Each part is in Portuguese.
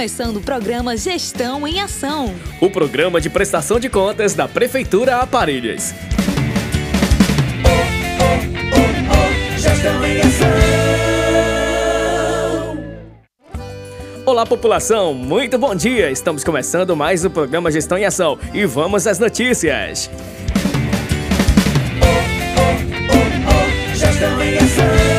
Começando o programa Gestão em Ação. O programa de prestação de contas da Prefeitura Aparelhas. Gestão em Ação. Olá, população! Muito bom dia! Estamos começando mais o programa Gestão em Ação e vamos às notícias. Gestão em Ação.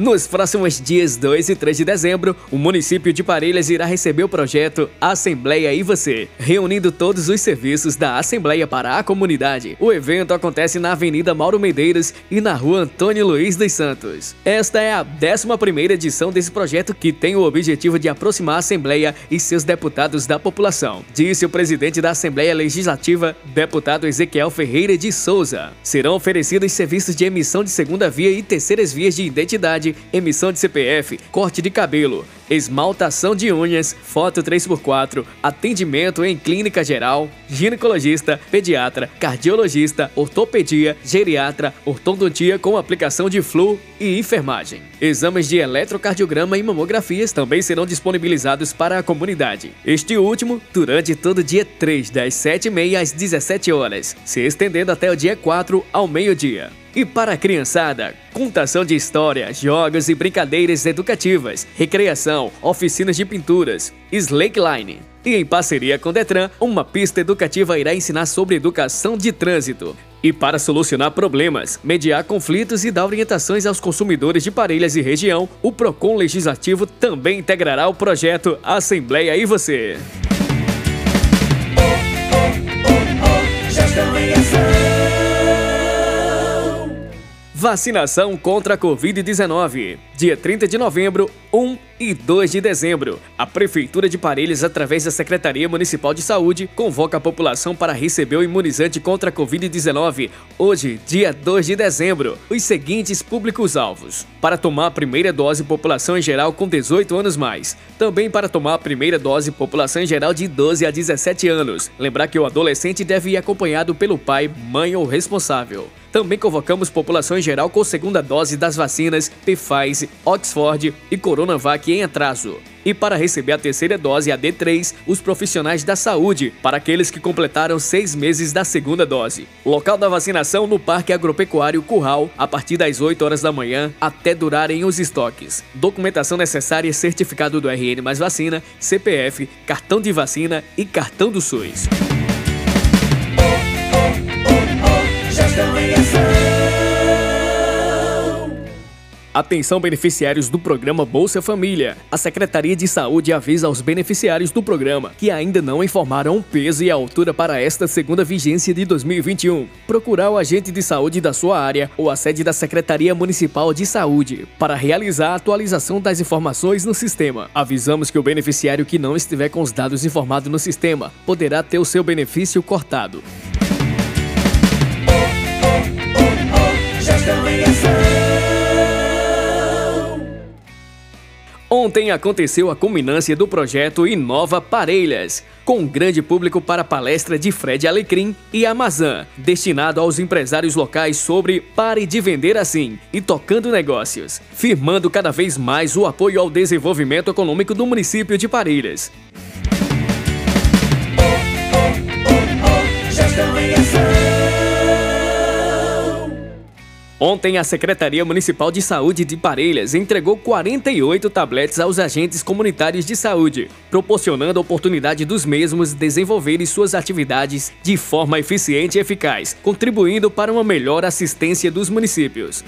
Nos próximos dias 2 e 3 de dezembro, o município de Parelhas irá receber o projeto Assembleia e Você, reunindo todos os serviços da Assembleia para a comunidade. O evento acontece na Avenida Mauro Medeiros e na Rua Antônio Luiz dos Santos. Esta é a 11ª edição desse projeto que tem o objetivo de aproximar a Assembleia e seus deputados da população, disse o presidente da Assembleia Legislativa, deputado Ezequiel Ferreira de Souza. Serão oferecidos serviços de emissão de segunda via e terceiras vias de identidade emissão de CPF, corte de cabelo, esmaltação de unhas, foto 3x4, atendimento em clínica geral, ginecologista, pediatra, cardiologista, ortopedia, geriatra, ortodontia com aplicação de flu e enfermagem. Exames de eletrocardiograma e mamografias também serão disponibilizados para a comunidade. Este último durante todo o dia 3, das 7h30 às 17 horas, se estendendo até o dia 4 ao meio-dia. E para a criançada, contação de história, jogos e brincadeiras educativas, recreação, oficinas de pinturas, slackline. E em parceria com o Detran, uma pista educativa irá ensinar sobre educação de trânsito. E para solucionar problemas, mediar conflitos e dar orientações aos consumidores de Parelhas e região, o Procon Legislativo também integrará o projeto Assembleia e Você. Vacinação contra a Covid-19. Dia 30 de novembro, 1 e 2 de dezembro. A Prefeitura de Parelhas, através da Secretaria Municipal de Saúde, convoca a população para receber o imunizante contra a Covid-19. Hoje, dia 2 de dezembro, os seguintes públicos-alvos. Para tomar a primeira dose, população em geral com 18 anos mais. Também para tomar a primeira dose, população em geral de 12 a 17 anos. Lembrar que o adolescente deve ir acompanhado pelo pai, mãe ou responsável. Também convocamos população em geral com segunda dose das vacinas Pfizer, Oxford e Coronavac em atraso. E para receber a terceira dose, a D3, os profissionais da saúde, para aqueles que completaram seis meses da segunda dose. Local da vacinação no Parque Agropecuário Curral, a partir das 8 horas da manhã até durarem os estoques. Documentação necessária: certificado do RN mais vacina, CPF, cartão de vacina e cartão do SUS. Atenção beneficiários do programa Bolsa Família. A Secretaria de Saúde avisa aos beneficiários do programa que ainda não informaram o peso e a altura para esta segunda vigência de 2021. Procurar o agente de saúde da sua área ou a sede da Secretaria Municipal de Saúde para realizar a atualização das informações no sistema. Avisamos que o beneficiário que não estiver com os dados informados no sistema poderá ter o seu benefício cortado. Gestão em Ação. Ontem aconteceu a culminância do projeto Inova Parelhas, com grande público para a palestra de Fred Alecrim e Amazã, destinado aos empresários locais sobre Pare de Vender Assim e Tocando Negócios, firmando cada vez mais o apoio ao desenvolvimento econômico do município de Parelhas. Ontem, a Secretaria Municipal de Saúde de Parelhas entregou 48 tabletes aos agentes comunitários de saúde, proporcionando a oportunidade dos mesmos desenvolverem suas atividades de forma eficiente e eficaz, contribuindo para uma melhor assistência dos municípios.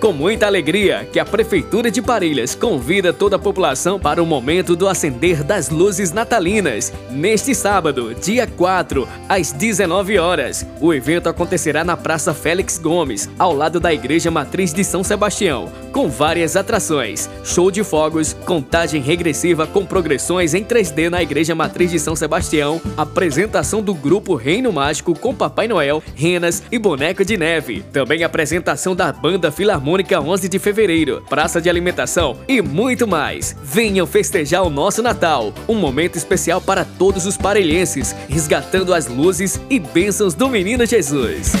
Com muita alegria que a Prefeitura de Parelhas convida toda a população para o momento do acender das luzes natalinas, neste sábado, dia 4, às 19 horas. O evento acontecerá na Praça Félix Gomes, ao lado da Igreja Matriz de São Sebastião, com várias atrações, show de fogos, contagem regressiva com progressões em 3D na Igreja Matriz de São Sebastião, apresentação do grupo Reino Mágico com Papai Noel, renas e boneco de neve. Também apresentação da Banda Filarmônica 11 de Fevereiro, praça de alimentação e muito mais. Venham festejar o nosso Natal, um momento especial para todos os parelhenses, resgatando as luzes e bênçãos do Menino Jesus.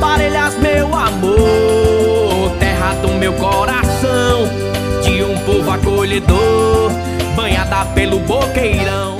Parelhas, meu amor, terra do meu coração, de um povo acolhedor, banhada pelo boqueirão.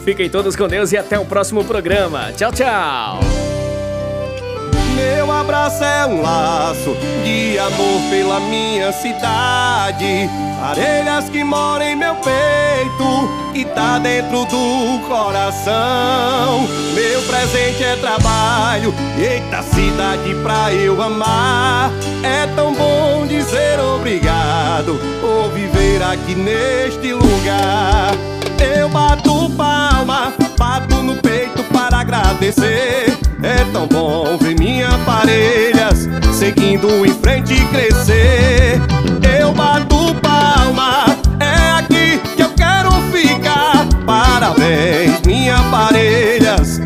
Fiquem todos com Deus e até o próximo programa. Tchau, tchau! Meu abraço é um laço de amor pela minha cidade. Parelhas que moram em meu peito e tá dentro do coração. Meu presente é trabalho, eita cidade pra eu amar. É tão bom dizer obrigado por viver aqui neste lugar. Eu bato palma, bato no peito para agradecer. É tão bom ver minha parelhas seguindo em frente e crescer. Eu bato palma, é aqui que eu quero ficar. Parabéns, minha parelhas,